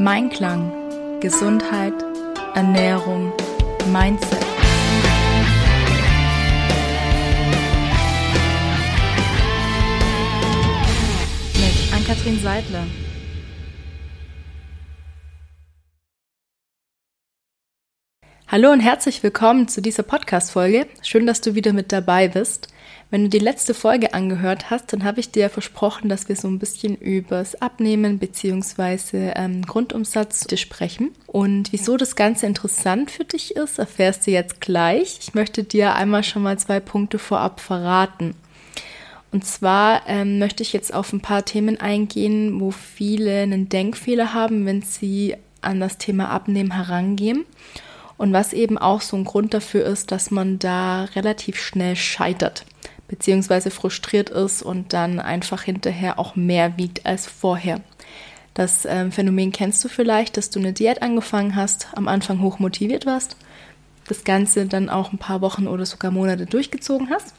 Mein Klang, Gesundheit, Ernährung, Mindset. Mit Ann-Kathrin Seidler. Hallo und herzlich willkommen zu dieser Podcast-Folge. Schön, dass du wieder mit dabei bist. Wenn du die letzte Folge angehört hast, dann habe ich dir versprochen, dass wir so ein bisschen übers Abnehmen bzw. Ähm, Grundumsatz sprechen. Und wieso das Ganze interessant für dich ist, erfährst du jetzt gleich. Ich möchte dir einmal schon mal zwei Punkte vorab verraten. Und zwar ähm, möchte ich jetzt auf ein paar Themen eingehen, wo viele einen Denkfehler haben, wenn sie an das Thema Abnehmen herangehen und was eben auch so ein Grund dafür ist, dass man da relativ schnell scheitert, beziehungsweise frustriert ist und dann einfach hinterher auch mehr wiegt als vorher. Das ähm, Phänomen kennst du vielleicht, dass du eine Diät angefangen hast, am Anfang hoch motiviert warst, das Ganze dann auch ein paar Wochen oder sogar Monate durchgezogen hast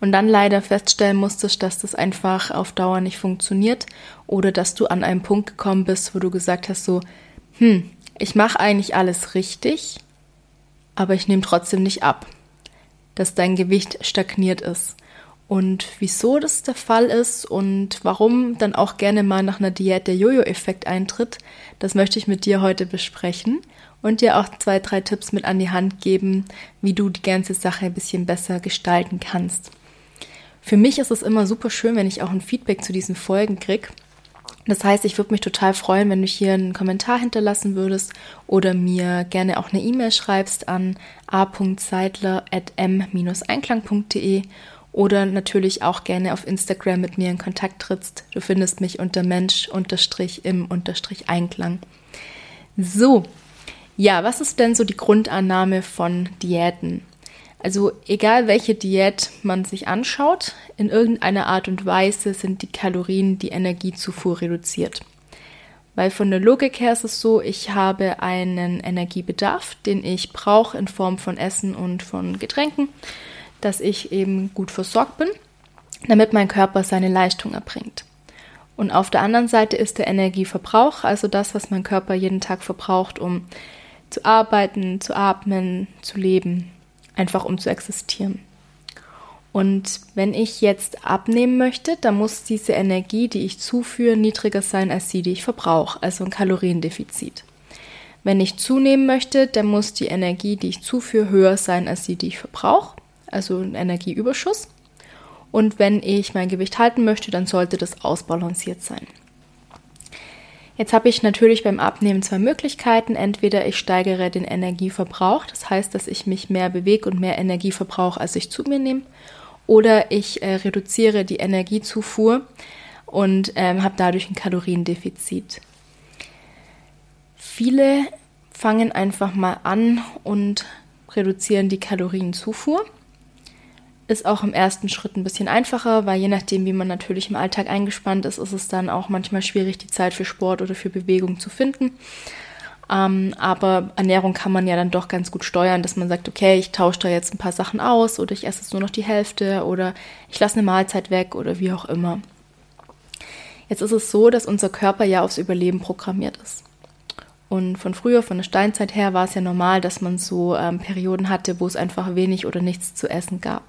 und dann leider feststellen musstest, dass das einfach auf Dauer nicht funktioniert oder dass du an einen Punkt gekommen bist, wo du gesagt hast so, hm, ich mache eigentlich alles richtig, aber ich nehme trotzdem nicht ab, dass dein Gewicht stagniert ist. Und wieso das der Fall ist und warum dann auch gerne mal nach einer Diät der Jojo-Effekt eintritt, das möchte ich mit dir heute besprechen und dir auch zwei, drei Tipps mit an die Hand geben, wie du die ganze Sache ein bisschen besser gestalten kannst. Für mich ist es immer super schön, wenn ich auch ein Feedback zu diesen Folgen kriege das heißt, ich würde mich total freuen, wenn du hier einen Kommentar hinterlassen würdest oder mir gerne auch eine E-Mail schreibst an a.seidler.m-einklang.de oder natürlich auch gerne auf Instagram mit mir in Kontakt trittst. Du findest mich unter Mensch-im-Einklang. So, ja, was ist denn so die Grundannahme von Diäten? Also egal welche Diät man sich anschaut, in irgendeiner Art und Weise sind die Kalorien die Energiezufuhr reduziert. Weil von der Logik her ist es so, ich habe einen Energiebedarf, den ich brauche in Form von Essen und von Getränken, dass ich eben gut versorgt bin, damit mein Körper seine Leistung erbringt. Und auf der anderen Seite ist der Energieverbrauch, also das, was mein Körper jeden Tag verbraucht, um zu arbeiten, zu atmen, zu leben, einfach um zu existieren. Und wenn ich jetzt abnehmen möchte, dann muss diese Energie, die ich zuführe, niedriger sein als die, die ich verbrauche, also ein Kaloriendefizit. Wenn ich zunehmen möchte, dann muss die Energie, die ich zuführe, höher sein als die, die ich verbrauche, also ein Energieüberschuss. Und wenn ich mein Gewicht halten möchte, dann sollte das ausbalanciert sein. Jetzt habe ich natürlich beim Abnehmen zwei Möglichkeiten. Entweder ich steigere den Energieverbrauch, das heißt, dass ich mich mehr bewege und mehr Energie verbrauche, als ich zu mir nehme. Oder ich äh, reduziere die Energiezufuhr und ähm, habe dadurch ein Kaloriendefizit. Viele fangen einfach mal an und reduzieren die Kalorienzufuhr ist auch im ersten Schritt ein bisschen einfacher, weil je nachdem, wie man natürlich im Alltag eingespannt ist, ist es dann auch manchmal schwierig, die Zeit für Sport oder für Bewegung zu finden. Ähm, aber Ernährung kann man ja dann doch ganz gut steuern, dass man sagt, okay, ich tausche da jetzt ein paar Sachen aus oder ich esse jetzt nur noch die Hälfte oder ich lasse eine Mahlzeit weg oder wie auch immer. Jetzt ist es so, dass unser Körper ja aufs Überleben programmiert ist. Und von früher, von der Steinzeit her, war es ja normal, dass man so ähm, Perioden hatte, wo es einfach wenig oder nichts zu essen gab.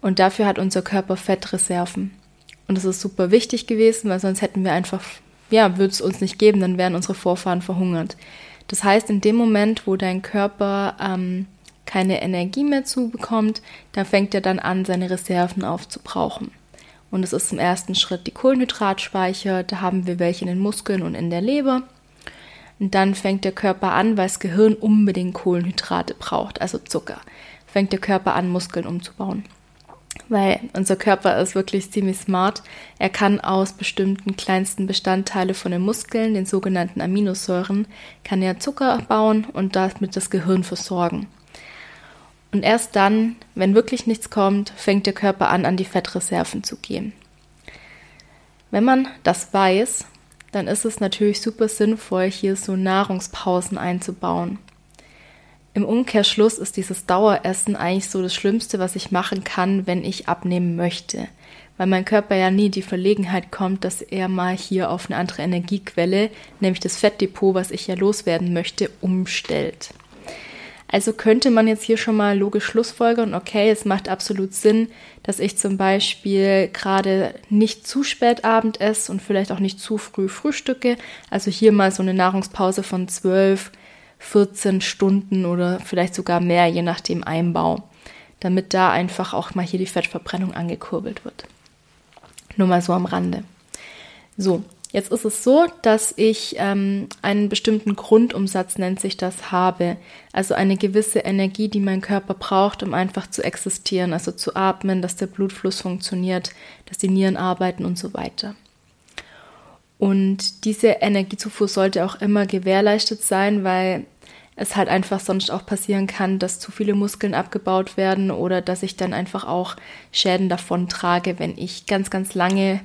Und dafür hat unser Körper Fettreserven. Und das ist super wichtig gewesen, weil sonst hätten wir einfach, ja, würde es uns nicht geben, dann wären unsere Vorfahren verhungert. Das heißt, in dem Moment, wo dein Körper ähm, keine Energie mehr zubekommt, da fängt er dann an, seine Reserven aufzubrauchen. Und es ist im ersten Schritt die Kohlenhydratspeicher, da haben wir welche in den Muskeln und in der Leber. Und dann fängt der Körper an, weil das Gehirn unbedingt Kohlenhydrate braucht, also Zucker, fängt der Körper an, Muskeln umzubauen weil unser Körper ist wirklich ziemlich smart. Er kann aus bestimmten kleinsten Bestandteile von den Muskeln, den sogenannten Aminosäuren, kann er Zucker bauen und damit das Gehirn versorgen. Und erst dann, wenn wirklich nichts kommt, fängt der Körper an, an die Fettreserven zu gehen. Wenn man das weiß, dann ist es natürlich super sinnvoll, hier so Nahrungspausen einzubauen. Im Umkehrschluss ist dieses Daueressen eigentlich so das Schlimmste, was ich machen kann, wenn ich abnehmen möchte. Weil mein Körper ja nie die Verlegenheit kommt, dass er mal hier auf eine andere Energiequelle, nämlich das Fettdepot, was ich ja loswerden möchte, umstellt. Also könnte man jetzt hier schon mal logisch schlussfolgern, okay, es macht absolut Sinn, dass ich zum Beispiel gerade nicht zu spät Abend esse und vielleicht auch nicht zu früh frühstücke. Also hier mal so eine Nahrungspause von 12, 14 Stunden oder vielleicht sogar mehr, je nach dem Einbau, damit da einfach auch mal hier die Fettverbrennung angekurbelt wird. Nur mal so am Rande. So, Jetzt ist es so, dass ich ähm, einen bestimmten Grundumsatz, nennt sich das, habe. Also eine gewisse Energie, die mein Körper braucht, um einfach zu existieren, also zu atmen, dass der Blutfluss funktioniert, dass die Nieren arbeiten und so weiter. Und diese Energiezufuhr sollte auch immer gewährleistet sein, weil es halt einfach sonst auch passieren kann, dass zu viele Muskeln abgebaut werden oder dass ich dann einfach auch Schäden davon trage, wenn ich ganz, ganz lange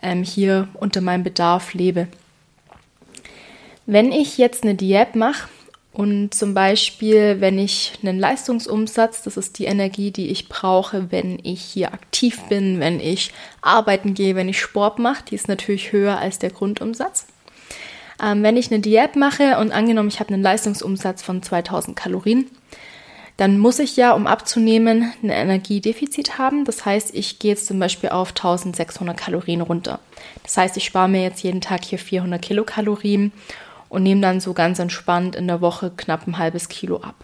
ähm, hier unter meinem Bedarf lebe. Wenn ich jetzt eine Diät mache und zum Beispiel, wenn ich einen Leistungsumsatz, das ist die Energie, die ich brauche, wenn ich hier aktiv bin, wenn ich arbeiten gehe, wenn ich Sport mache, die ist natürlich höher als der Grundumsatz. Ähm, wenn ich eine Diät mache und angenommen, ich habe einen Leistungsumsatz von 2000 Kalorien, dann muss ich ja, um abzunehmen, ein Energiedefizit haben. Das heißt, ich gehe jetzt zum Beispiel auf 1600 Kalorien runter. Das heißt, ich spare mir jetzt jeden Tag hier 400 Kilokalorien und nehme dann so ganz entspannt in der Woche knapp ein halbes Kilo ab.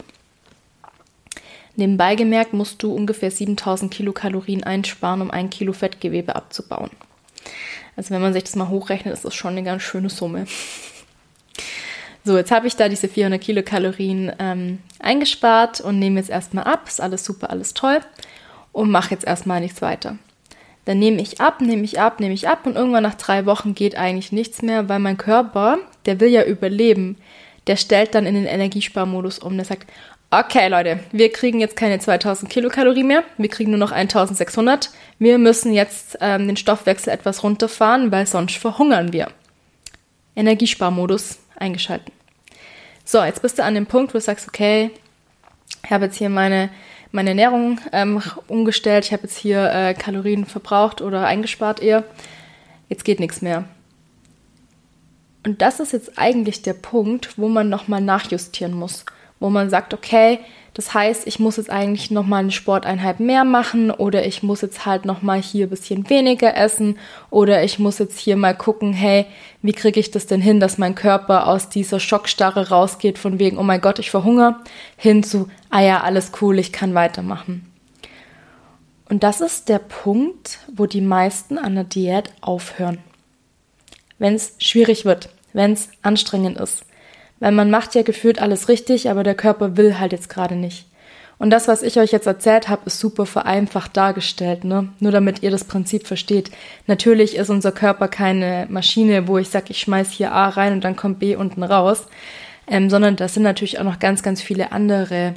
Nebenbei gemerkt musst du ungefähr 7000 Kilokalorien einsparen, um ein Kilo Fettgewebe abzubauen. Also wenn man sich das mal hochrechnet, ist das schon eine ganz schöne Summe. So, jetzt habe ich da diese 400 Kilokalorien ähm, eingespart und nehme jetzt erstmal ab. Ist alles super, alles toll. Und mache jetzt erstmal nichts weiter. Dann nehme ich ab, nehme ich ab, nehme ich ab und irgendwann nach drei Wochen geht eigentlich nichts mehr, weil mein Körper, der will ja überleben, der stellt dann in den Energiesparmodus um. Der sagt, okay Leute, wir kriegen jetzt keine 2000 Kilokalorien mehr, wir kriegen nur noch 1600. Wir müssen jetzt ähm, den Stoffwechsel etwas runterfahren, weil sonst verhungern wir. Energiesparmodus eingeschalten. So, jetzt bist du an dem Punkt, wo du sagst, okay, ich habe jetzt hier meine, meine Ernährung ähm, umgestellt, ich habe jetzt hier äh, Kalorien verbraucht oder eingespart eher. Jetzt geht nichts mehr. Und das ist jetzt eigentlich der Punkt, wo man nochmal nachjustieren muss, wo man sagt, okay, das heißt, ich muss jetzt eigentlich nochmal eine Sporteinheit mehr machen oder ich muss jetzt halt nochmal hier ein bisschen weniger essen oder ich muss jetzt hier mal gucken, hey, wie kriege ich das denn hin, dass mein Körper aus dieser Schockstarre rausgeht von wegen, oh mein Gott, ich verhungere, hin zu, ah ja, alles cool, ich kann weitermachen. Und das ist der Punkt, wo die meisten an der Diät aufhören. Wenn es schwierig wird, wenn es anstrengend ist weil man macht ja gefühlt alles richtig, aber der Körper will halt jetzt gerade nicht. Und das, was ich euch jetzt erzählt habe, ist super vereinfacht dargestellt, ne? Nur damit ihr das Prinzip versteht. Natürlich ist unser Körper keine Maschine, wo ich sage, ich schmeiß hier A rein und dann kommt B unten raus, ähm, sondern das sind natürlich auch noch ganz, ganz viele andere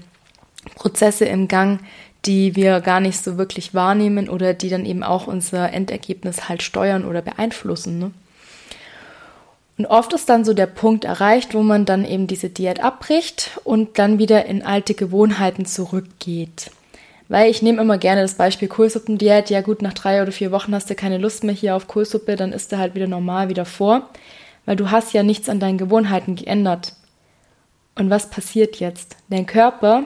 Prozesse im Gang, die wir gar nicht so wirklich wahrnehmen oder die dann eben auch unser Endergebnis halt steuern oder beeinflussen. Ne? Und oft ist dann so der Punkt erreicht, wo man dann eben diese Diät abbricht und dann wieder in alte Gewohnheiten zurückgeht. Weil ich nehme immer gerne das Beispiel Kohlsuppendiät. Ja gut, nach drei oder vier Wochen hast du keine Lust mehr hier auf Kohlsuppe, dann ist du halt wieder normal wieder vor. Weil du hast ja nichts an deinen Gewohnheiten geändert. Und was passiert jetzt? Dein Körper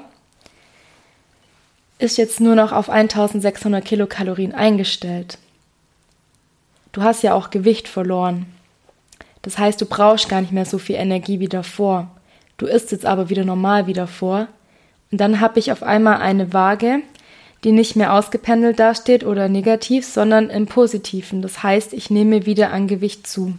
ist jetzt nur noch auf 1600 Kilokalorien eingestellt. Du hast ja auch Gewicht verloren. Das heißt, du brauchst gar nicht mehr so viel Energie wie davor. Du isst jetzt aber wieder normal wie davor. Und dann habe ich auf einmal eine Waage, die nicht mehr ausgependelt dasteht oder negativ, sondern im Positiven. Das heißt, ich nehme wieder an Gewicht zu.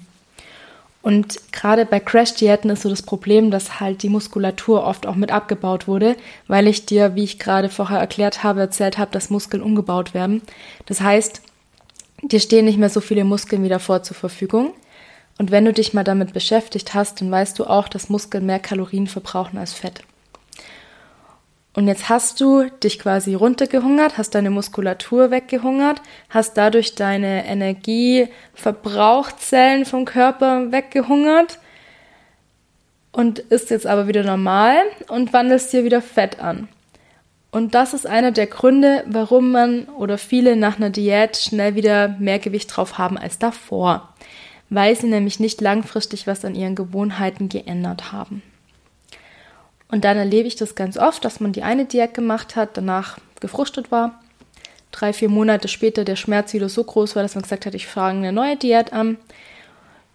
Und gerade bei Crash-Diäten ist so das Problem, dass halt die Muskulatur oft auch mit abgebaut wurde, weil ich dir, wie ich gerade vorher erklärt habe, erzählt habe, dass Muskeln umgebaut werden. Das heißt, dir stehen nicht mehr so viele Muskeln wie davor zur Verfügung. Und wenn du dich mal damit beschäftigt hast, dann weißt du auch, dass Muskeln mehr Kalorien verbrauchen als Fett. Und jetzt hast du dich quasi runtergehungert, hast deine Muskulatur weggehungert, hast dadurch deine Energieverbrauchzellen vom Körper weggehungert. und isst jetzt aber wieder normal und wandelst dir wieder Fett an. Und das ist einer der Gründe, warum man oder viele nach einer Diät schnell wieder mehr Gewicht drauf haben als davor, weil sie nämlich nicht langfristig was an ihren Gewohnheiten geändert haben. Und dann erlebe ich das ganz oft, dass man die eine Diät gemacht hat, danach gefrustet war, drei, vier Monate später der Schmerz wieder so groß war, dass man gesagt hat, ich fange eine neue Diät an.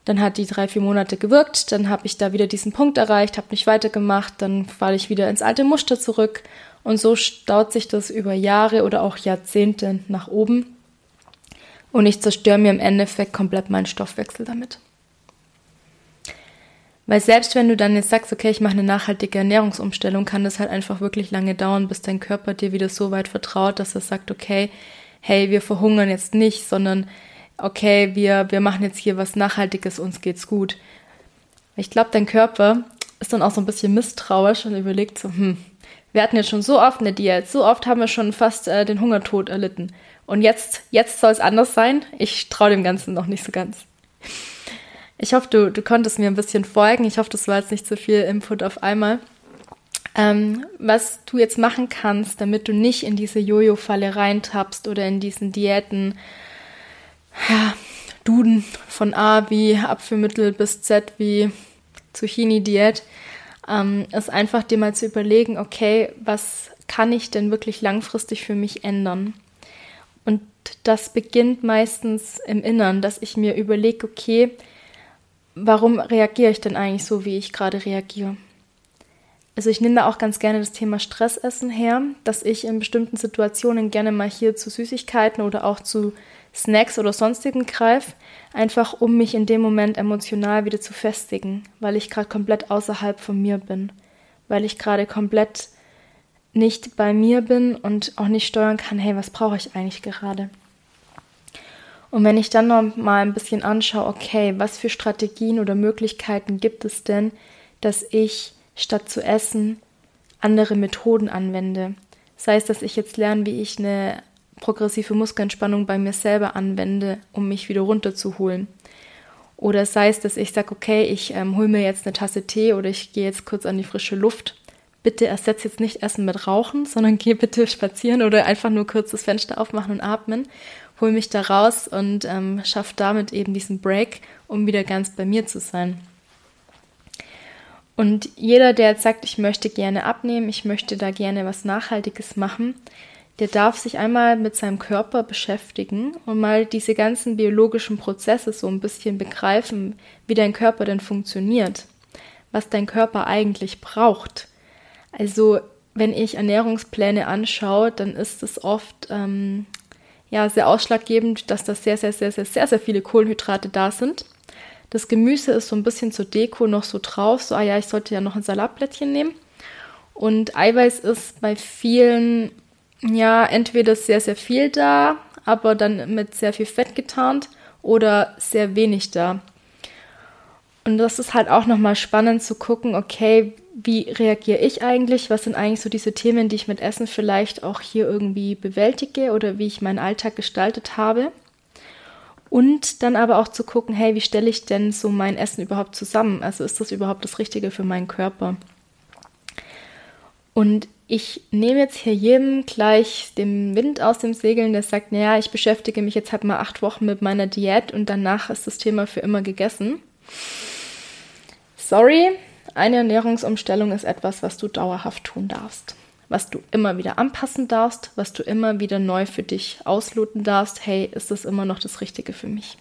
Dann hat die drei, vier Monate gewirkt, dann habe ich da wieder diesen Punkt erreicht, habe nicht weitergemacht, dann falle ich wieder ins alte Muster zurück und so staut sich das über Jahre oder auch Jahrzehnte nach oben. Und ich zerstöre mir im Endeffekt komplett meinen Stoffwechsel damit. Weil selbst wenn du dann jetzt sagst, okay, ich mache eine nachhaltige Ernährungsumstellung, kann das halt einfach wirklich lange dauern, bis dein Körper dir wieder so weit vertraut, dass er sagt, okay, hey, wir verhungern jetzt nicht, sondern okay, wir, wir machen jetzt hier was Nachhaltiges, uns geht's gut. Ich glaube, dein Körper ist dann auch so ein bisschen misstrauisch und überlegt so, hm, wir hatten jetzt schon so oft eine Diät, so oft haben wir schon fast äh, den Hungertod erlitten. Und jetzt, jetzt soll es anders sein. Ich traue dem Ganzen noch nicht so ganz. Ich hoffe, du, du konntest mir ein bisschen folgen. Ich hoffe, das war jetzt nicht so viel Input auf einmal. Ähm, was du jetzt machen kannst, damit du nicht in diese Jojo-Falle reintappst oder in diesen Diäten, ja, Duden von A wie Apfelmittel bis Z wie Zucchini-Diät, ähm, ist einfach dir mal zu überlegen, okay, was kann ich denn wirklich langfristig für mich ändern? Und das beginnt meistens im Innern, dass ich mir überlege, okay, warum reagiere ich denn eigentlich so, wie ich gerade reagiere? Also ich nehme da auch ganz gerne das Thema Stressessen her, dass ich in bestimmten Situationen gerne mal hier zu Süßigkeiten oder auch zu Snacks oder sonstigen greife, einfach um mich in dem Moment emotional wieder zu festigen, weil ich gerade komplett außerhalb von mir bin, weil ich gerade komplett nicht bei mir bin und auch nicht steuern kann, hey, was brauche ich eigentlich gerade? Und wenn ich dann noch mal ein bisschen anschaue, okay, was für Strategien oder Möglichkeiten gibt es denn, dass ich statt zu essen andere Methoden anwende? Sei es, dass ich jetzt lerne, wie ich eine progressive Muskelentspannung bei mir selber anwende, um mich wieder runterzuholen. Oder sei es, dass ich sage, okay, ich ähm, hole mir jetzt eine Tasse Tee oder ich gehe jetzt kurz an die frische Luft. Bitte ersetze jetzt nicht Essen mit Rauchen, sondern geh bitte spazieren oder einfach nur kurz das Fenster aufmachen und atmen. Hol mich da raus und ähm, schaff damit eben diesen Break, um wieder ganz bei mir zu sein. Und jeder, der jetzt sagt, ich möchte gerne abnehmen, ich möchte da gerne was Nachhaltiges machen, der darf sich einmal mit seinem Körper beschäftigen und mal diese ganzen biologischen Prozesse so ein bisschen begreifen, wie dein Körper denn funktioniert, was dein Körper eigentlich braucht. Also wenn ich Ernährungspläne anschaue, dann ist es oft ähm, ja sehr ausschlaggebend, dass da sehr, sehr, sehr, sehr, sehr, sehr viele Kohlenhydrate da sind. Das Gemüse ist so ein bisschen zur Deko noch so drauf, so, ah ja, ich sollte ja noch ein Salatblättchen nehmen. Und Eiweiß ist bei vielen ja, entweder sehr, sehr viel da, aber dann mit sehr viel Fett getarnt oder sehr wenig da. Und das ist halt auch nochmal spannend zu gucken, okay, wie reagiere ich eigentlich? Was sind eigentlich so diese Themen, die ich mit Essen vielleicht auch hier irgendwie bewältige oder wie ich meinen Alltag gestaltet habe? Und dann aber auch zu gucken, hey, wie stelle ich denn so mein Essen überhaupt zusammen? Also ist das überhaupt das Richtige für meinen Körper? Und ich nehme jetzt hier jedem gleich den Wind aus dem Segeln, der sagt, naja, ich beschäftige mich jetzt halt mal acht Wochen mit meiner Diät und danach ist das Thema für immer gegessen. Sorry, eine Ernährungsumstellung ist etwas, was du dauerhaft tun darfst. Was du immer wieder anpassen darfst, was du immer wieder neu für dich ausloten darfst. Hey, ist das immer noch das Richtige für mich?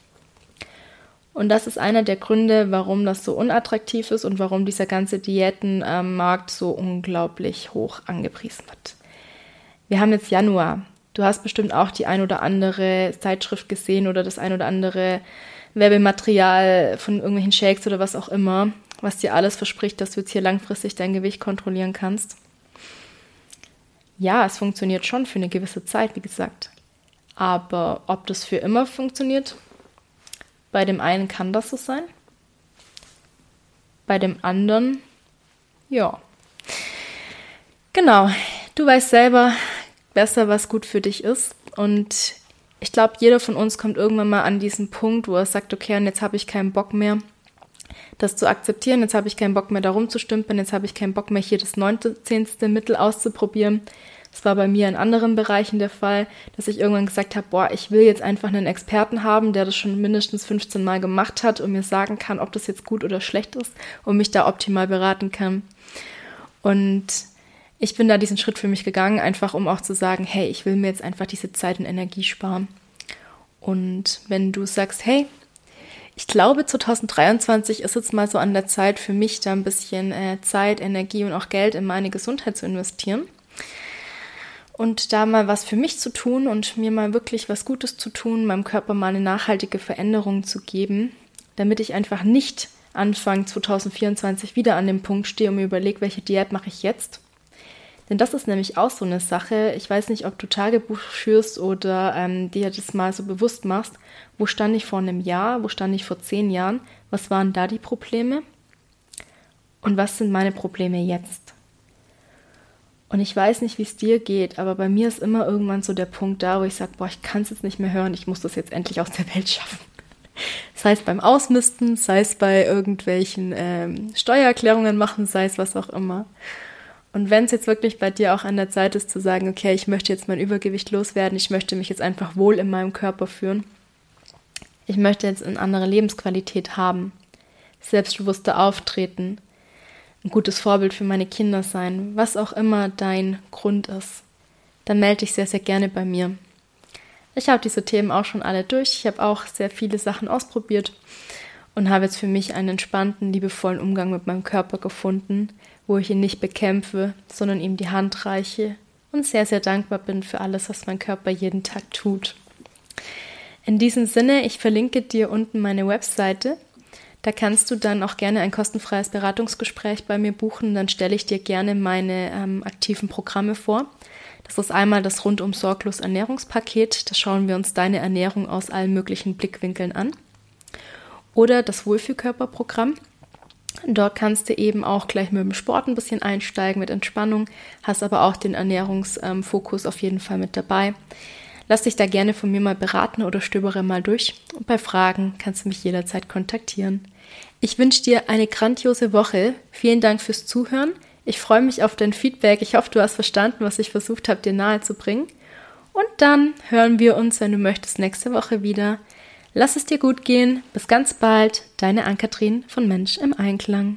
Und das ist einer der Gründe, warum das so unattraktiv ist und warum dieser ganze Diätenmarkt so unglaublich hoch angepriesen wird. Wir haben jetzt Januar. Du hast bestimmt auch die ein oder andere Zeitschrift gesehen oder das ein oder andere Werbematerial von irgendwelchen Shakes oder was auch immer, was dir alles verspricht, dass du jetzt hier langfristig dein Gewicht kontrollieren kannst. Ja, es funktioniert schon für eine gewisse Zeit, wie gesagt. Aber ob das für immer funktioniert, bei dem einen kann das so sein. Bei dem anderen, ja. Genau, du weißt selber besser, was gut für dich ist. Und ich glaube, jeder von uns kommt irgendwann mal an diesen Punkt, wo er sagt, okay, und jetzt habe ich keinen Bock mehr. Das zu akzeptieren. Jetzt habe ich keinen Bock mehr da rumzustümpern, jetzt habe ich keinen Bock mehr hier das neunte, zehnte Mittel auszuprobieren. Das war bei mir in anderen Bereichen der Fall, dass ich irgendwann gesagt habe, boah, ich will jetzt einfach einen Experten haben, der das schon mindestens 15 Mal gemacht hat und mir sagen kann, ob das jetzt gut oder schlecht ist und mich da optimal beraten kann. Und ich bin da diesen Schritt für mich gegangen, einfach um auch zu sagen, hey, ich will mir jetzt einfach diese Zeit und Energie sparen. Und wenn du sagst, hey, ich glaube, 2023 ist jetzt mal so an der Zeit für mich, da ein bisschen äh, Zeit, Energie und auch Geld in meine Gesundheit zu investieren. Und da mal was für mich zu tun und mir mal wirklich was Gutes zu tun, meinem Körper mal eine nachhaltige Veränderung zu geben, damit ich einfach nicht Anfang 2024 wieder an dem Punkt stehe und mir überlege, welche Diät mache ich jetzt, denn das ist nämlich auch so eine Sache. Ich weiß nicht, ob du Tagebuch führst oder ähm, dir das mal so bewusst machst. Wo stand ich vor einem Jahr? Wo stand ich vor zehn Jahren? Was waren da die Probleme? Und was sind meine Probleme jetzt? Und ich weiß nicht, wie es dir geht, aber bei mir ist immer irgendwann so der Punkt da, wo ich sage, boah, ich kann es jetzt nicht mehr hören, ich muss das jetzt endlich aus der Welt schaffen. Sei es beim Ausmisten, sei es bei irgendwelchen ähm, Steuererklärungen machen, sei es was auch immer. Und wenn es jetzt wirklich bei dir auch an der Zeit ist zu sagen, okay, ich möchte jetzt mein Übergewicht loswerden, ich möchte mich jetzt einfach wohl in meinem Körper führen, ich möchte jetzt eine andere Lebensqualität haben, selbstbewusster auftreten, ein gutes Vorbild für meine Kinder sein, was auch immer dein Grund ist, dann melde dich sehr, sehr gerne bei mir. Ich habe diese Themen auch schon alle durch. Ich habe auch sehr viele Sachen ausprobiert und habe jetzt für mich einen entspannten, liebevollen Umgang mit meinem Körper gefunden, wo ich ihn nicht bekämpfe, sondern ihm die Hand reiche und sehr, sehr dankbar bin für alles, was mein Körper jeden Tag tut. In diesem Sinne, ich verlinke dir unten meine Webseite. Da kannst du dann auch gerne ein kostenfreies Beratungsgespräch bei mir buchen. Dann stelle ich dir gerne meine ähm, aktiven Programme vor. Das ist einmal das rundum sorglos Ernährungspaket. Da schauen wir uns deine Ernährung aus allen möglichen Blickwinkeln an. Oder das Wohlfühlkörperprogramm. Dort kannst du eben auch gleich mit dem Sport ein bisschen einsteigen, mit Entspannung, hast aber auch den Ernährungsfokus auf jeden Fall mit dabei. Lass dich da gerne von mir mal beraten oder stöbere mal durch. Und bei Fragen kannst du mich jederzeit kontaktieren. Ich wünsche dir eine grandiose Woche. Vielen Dank fürs Zuhören. Ich freue mich auf dein Feedback. Ich hoffe, du hast verstanden, was ich versucht habe, dir nahezubringen. Und dann hören wir uns, wenn du möchtest, nächste Woche wieder. Lass es dir gut gehen. Bis ganz bald. Deine Ann-Kathrin von Mensch im Einklang.